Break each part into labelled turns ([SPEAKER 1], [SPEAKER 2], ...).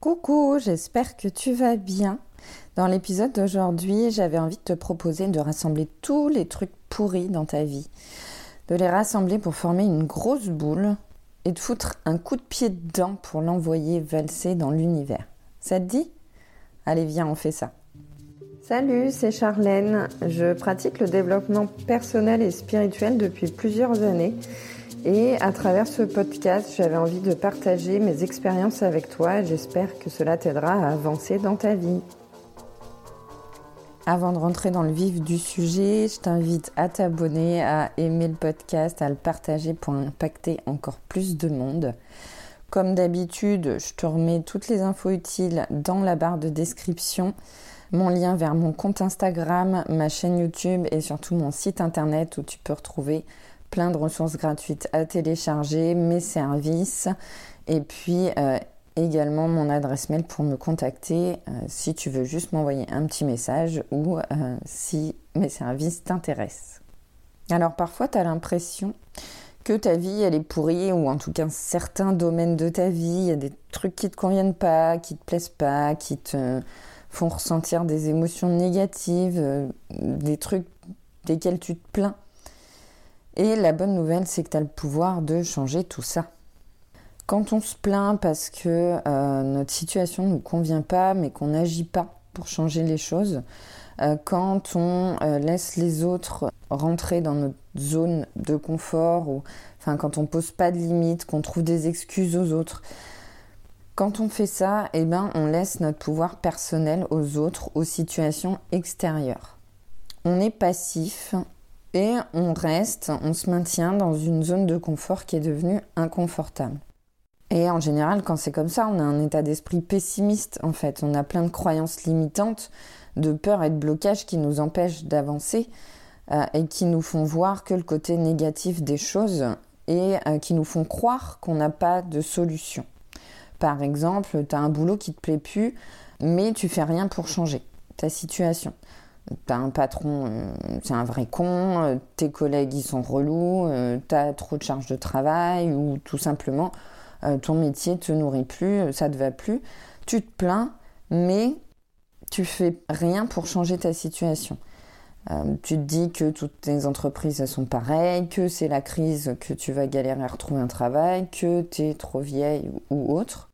[SPEAKER 1] Coucou, j'espère que tu vas bien. Dans l'épisode d'aujourd'hui, j'avais envie de te proposer de rassembler tous les trucs pourris dans ta vie, de les rassembler pour former une grosse boule et de foutre un coup de pied dedans pour l'envoyer valser dans l'univers. Ça te dit? Allez, viens, on fait ça. Salut, c'est Charlène. Je pratique le développement personnel et spirituel depuis plusieurs années et à travers ce podcast, j'avais envie de partager mes expériences avec toi et j'espère que cela t'aidera à avancer dans ta vie. Avant de rentrer dans le vif du sujet, je t'invite à t'abonner, à aimer le podcast, à le partager pour impacter encore plus de monde. Comme d'habitude, je te remets toutes les infos utiles dans la barre de description, mon lien vers mon compte Instagram, ma chaîne YouTube et surtout mon site internet où tu peux retrouver plein de ressources gratuites à télécharger, mes services et puis euh, également mon adresse mail pour me contacter euh, si tu veux juste m'envoyer un petit message ou euh, si mes services t'intéressent. Alors parfois tu as l'impression que ta vie elle est pourrie ou en tout cas certains domaines de ta vie, il y a des trucs qui te conviennent pas, qui te plaisent pas, qui te font ressentir des émotions négatives, des trucs desquels tu te plains. Et la bonne nouvelle, c'est que tu as le pouvoir de changer tout ça. Quand on se plaint parce que euh, notre situation ne nous convient pas, mais qu'on n'agit pas pour changer les choses, euh, quand on euh, laisse les autres rentrer dans notre zone de confort, ou enfin quand on pose pas de limites, qu'on trouve des excuses aux autres, quand on fait ça, eh ben, on laisse notre pouvoir personnel aux autres, aux situations extérieures. On est passif, on reste, on se maintient dans une zone de confort qui est devenue inconfortable. Et en général, quand c'est comme ça, on a un état d'esprit pessimiste en fait. On a plein de croyances limitantes, de peur et de blocage qui nous empêchent d'avancer euh, et qui nous font voir que le côté négatif des choses et euh, qui nous font croire qu'on n'a pas de solution. Par exemple, tu as un boulot qui te plaît plus, mais tu fais rien pour changer ta situation t'as un patron, euh, c'est un vrai con, euh, tes collègues ils sont relous, euh, t'as trop de charges de travail ou tout simplement ton métier te nourrit plus, ça te va plus. Tu te plains, mais tu fais rien pour changer ta situation. tu te dis que toutes tes entreprises sont pareilles, que c'est la crise, que tu vas galérer à retrouver un travail, que tu es trop vieille ou autre.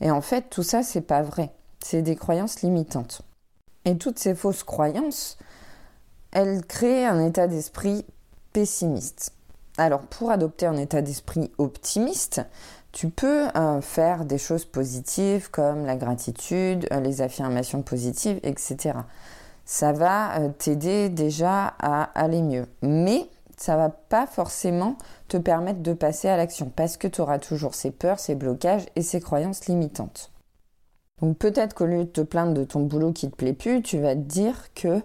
[SPEAKER 1] Et en fait, tout ça, c'est pas vrai. C'est des croyances limitantes. Et toutes ces fausses croyances, elles créent un état d'esprit pessimiste. Alors pour adopter un état d'esprit optimiste, tu peux euh, faire des choses positives comme la gratitude, euh, les affirmations positives, etc. Ça va euh, t'aider déjà à aller mieux. Mais ça va pas forcément te permettre de passer à l'action parce que tu auras toujours ces peurs, ces blocages et ces croyances limitantes. Donc peut-être qu'au lieu de te plaindre de ton boulot qui te plaît plus, tu vas te dire que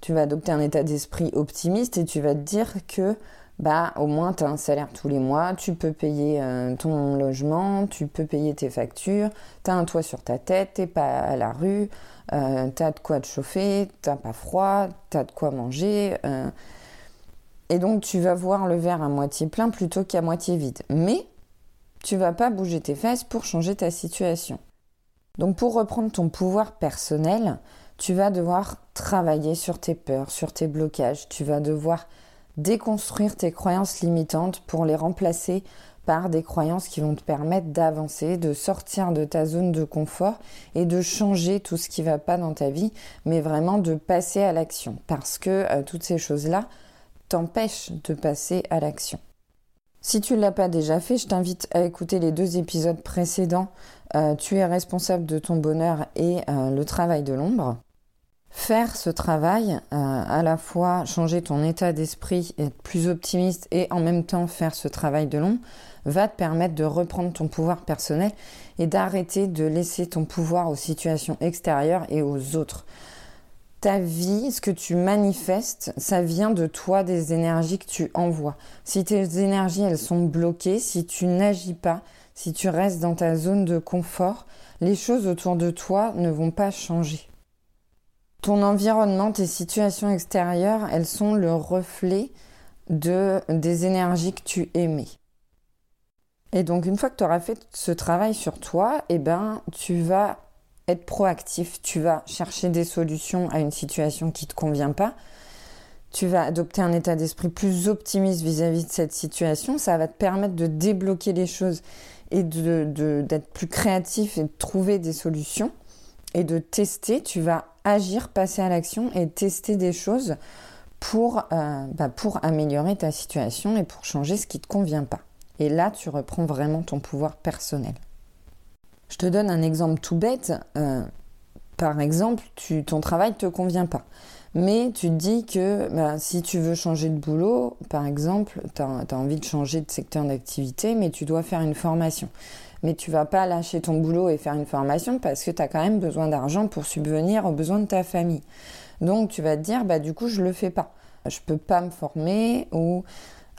[SPEAKER 1] tu vas adopter un état d'esprit optimiste et tu vas te dire que bah au moins tu as un salaire tous les mois, tu peux payer euh, ton logement, tu peux payer tes factures, tu as un toit sur ta tête, t'es pas à la rue, euh, tu as de quoi te chauffer, t'as pas froid, tu as de quoi manger. Euh. et donc tu vas voir le verre à moitié plein plutôt qu'à moitié vide. Mais tu vas pas bouger tes fesses pour changer ta situation. Donc pour reprendre ton pouvoir personnel, tu vas devoir travailler sur tes peurs, sur tes blocages, tu vas devoir déconstruire tes croyances limitantes pour les remplacer par des croyances qui vont te permettre d'avancer, de sortir de ta zone de confort et de changer tout ce qui va pas dans ta vie, mais vraiment de passer à l'action parce que euh, toutes ces choses-là t'empêchent de passer à l'action. Si tu ne l'as pas déjà fait, je t'invite à écouter les deux épisodes précédents. Euh, tu es responsable de ton bonheur et euh, le travail de l'ombre. Faire ce travail, euh, à la fois changer ton état d'esprit, être plus optimiste et en même temps faire ce travail de l'ombre, va te permettre de reprendre ton pouvoir personnel et d'arrêter de laisser ton pouvoir aux situations extérieures et aux autres ta vie, ce que tu manifestes, ça vient de toi, des énergies que tu envoies. Si tes énergies, elles sont bloquées, si tu n'agis pas, si tu restes dans ta zone de confort, les choses autour de toi ne vont pas changer. Ton environnement, tes situations extérieures, elles sont le reflet de, des énergies que tu émets. Et donc une fois que tu auras fait ce travail sur toi, eh ben tu vas être proactif, tu vas chercher des solutions à une situation qui ne te convient pas. Tu vas adopter un état d'esprit plus optimiste vis-à-vis de cette situation. Ça va te permettre de débloquer les choses et d'être de, plus créatif et de trouver des solutions et de tester. Tu vas agir, passer à l'action et tester des choses pour, euh, bah, pour améliorer ta situation et pour changer ce qui ne te convient pas. Et là, tu reprends vraiment ton pouvoir personnel. Je te donne un exemple tout bête. Euh, par exemple, ton travail ne te convient pas. Mais tu te dis que bah, si tu veux changer de boulot, par exemple, tu as, envie de changer de secteur d'activité, mais tu dois faire une formation. Mais tu vas pas lâcher ton boulot et faire une formation parce que tu as quand même besoin d'argent pour subvenir aux besoins de ta famille. Donc tu vas te dire, bah, du coup, je le fais pas. Je peux pas me former ou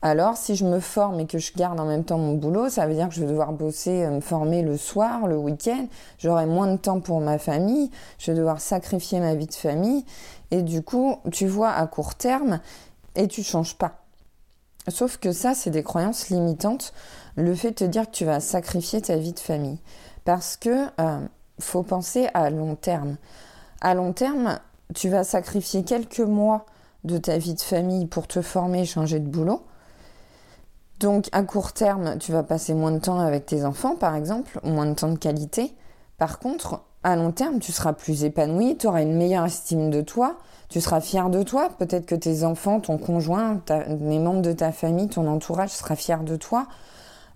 [SPEAKER 1] alors, si je me forme et que je garde en même temps mon boulot, ça veut dire que je vais devoir bosser, euh, me former le soir, le week-end. J'aurai moins de temps pour ma famille. Je vais devoir sacrifier ma vie de famille. Et du coup, tu vois à court terme et tu changes pas. Sauf que ça, c'est des croyances limitantes. Le fait de te dire que tu vas sacrifier ta vie de famille. Parce que euh, faut penser à long terme. À long terme, tu vas sacrifier quelques mois de ta vie de famille pour te former, changer de boulot. Donc à court terme, tu vas passer moins de temps avec tes enfants, par exemple, moins de temps de qualité. Par contre, à long terme, tu seras plus épanoui, tu auras une meilleure estime de toi, tu seras fier de toi. Peut-être que tes enfants, ton conjoint, les membres de ta famille, ton entourage sera fier de toi.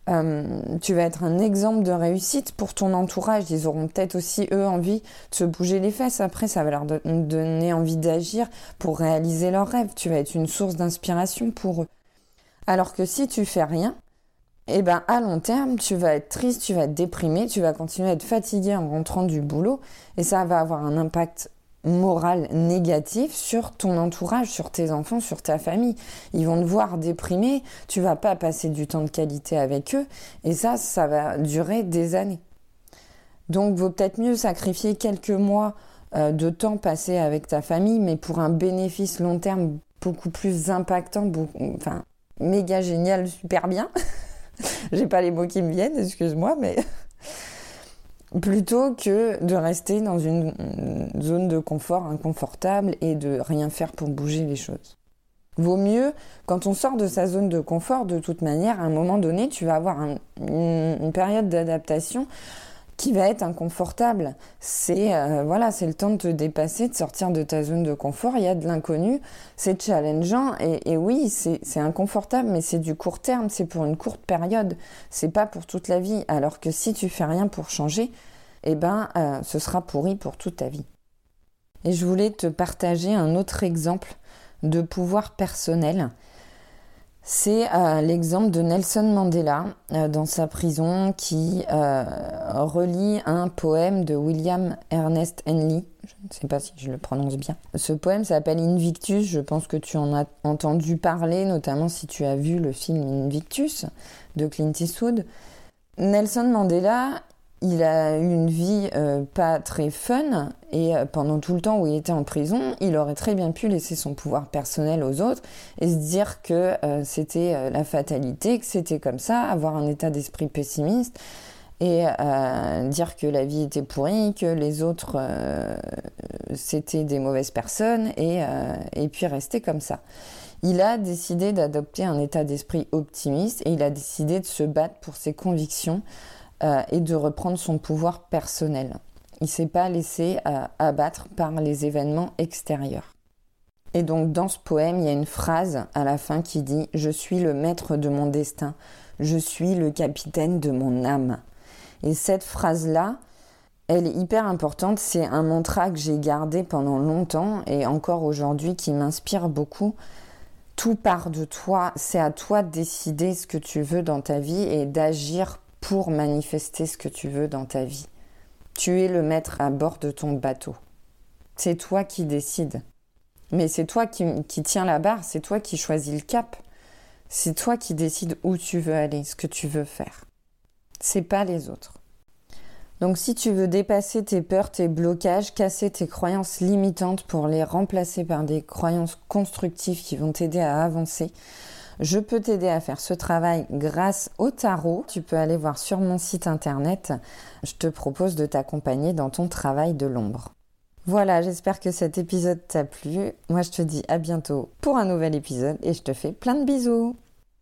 [SPEAKER 1] Euh, tu vas être un exemple de réussite pour ton entourage. Ils auront peut-être aussi, eux, envie de se bouger les fesses. Après, ça va leur donner envie d'agir pour réaliser leurs rêves. Tu vas être une source d'inspiration pour eux. Alors que si tu fais rien, eh ben à long terme, tu vas être triste, tu vas être déprimé, tu vas continuer à être fatigué en rentrant du boulot et ça va avoir un impact moral négatif sur ton entourage, sur tes enfants, sur ta famille. Ils vont te voir déprimé, tu vas pas passer du temps de qualité avec eux et ça ça va durer des années. Donc vaut peut-être mieux sacrifier quelques mois euh, de temps passé avec ta famille mais pour un bénéfice long terme beaucoup plus impactant, méga génial, super bien. J'ai pas les mots qui me viennent, excuse-moi, mais plutôt que de rester dans une zone de confort inconfortable et de rien faire pour bouger les choses. Vaut mieux, quand on sort de sa zone de confort, de toute manière, à un moment donné, tu vas avoir une période d'adaptation qui va être inconfortable. C'est euh, voilà, c'est le temps de te dépasser, de sortir de ta zone de confort. Il y a de l'inconnu, c'est challengeant et, oui, c'est inconfortable, mais c'est du court terme, c'est pour une courte période. C'est pas pour toute la vie. Alors que si tu fais rien pour changer, eh ben, euh, ce sera pourri pour toute ta vie. Et je voulais te partager un autre exemple de pouvoir personnel c'est euh, l'exemple de Nelson Mandela euh, dans sa prison qui euh, relit un poème de William Ernest Henley. Je ne sais pas si je le prononce bien. Ce poème s'appelle Invictus. Je pense que tu en as entendu parler, notamment si tu as vu le film Invictus de Clint Eastwood. Nelson Mandela, il a eu une vie euh, pas très fun et euh, pendant tout le temps où il était en prison, il aurait très bien pu laisser son pouvoir personnel aux autres et se dire que euh, c'était la fatalité, que c'était comme ça, avoir un état d'esprit pessimiste et dire que la vie était pourrie, que les autres c'était des mauvaises personnes et, et puis rester comme ça. Il a décidé d'adopter un état d'esprit optimiste et il a décidé de se battre pour ses convictions euh, et de reprendre son pouvoir personnel. Il ne s'est pas laissé euh, abattre par les événements extérieurs. Et donc dans ce poème, il y a une phrase à la fin qui dit ⁇ Je suis le maître de mon destin, je suis le capitaine de mon âme ⁇ Et cette phrase-là, elle est hyper importante, c'est un mantra que j'ai gardé pendant longtemps et encore aujourd'hui qui m'inspire beaucoup. Tout part de toi, c'est à toi de décider ce que tu veux dans ta vie et d'agir pour manifester ce que tu veux dans ta vie. Tu es le maître à bord de ton bateau. C'est toi qui décides. Mais c'est toi qui, tiens la barre, c'est toi qui choisis le cap. C'est toi qui décides où tu veux aller, ce que tu veux faire. C'est pas les autres. Donc si tu veux dépasser tes peurs, tes blocages, casser tes croyances limitantes pour les remplacer par des croyances constructives qui vont t'aider à avancer, Je peux t'aider à faire ce travail grâce au tarot. Tu peux aller voir sur mon site internet. Je te propose de t'accompagner dans ton travail de l'ombre. Voilà, j'espère que cet épisode t'a plu. Moi, je te dis à bientôt pour un nouvel épisode et je te fais plein de bisous.